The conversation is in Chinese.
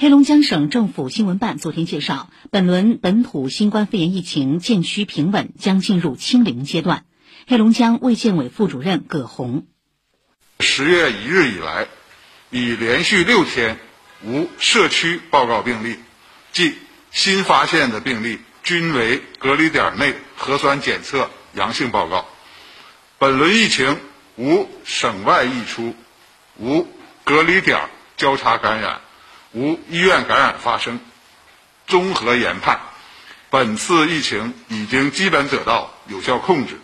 黑龙江省政府新闻办昨天介绍，本轮本土新冠肺炎疫情渐趋平稳，将进入清零阶段。黑龙江卫健委副主任葛洪：十月一日以来，已连续六天无社区报告病例，即新发现的病例均为隔离点内核酸检测阳性报告。本轮疫情无省外溢出，无隔离点交叉感染。无医院感染发生，综合研判，本次疫情已经基本得到有效控制。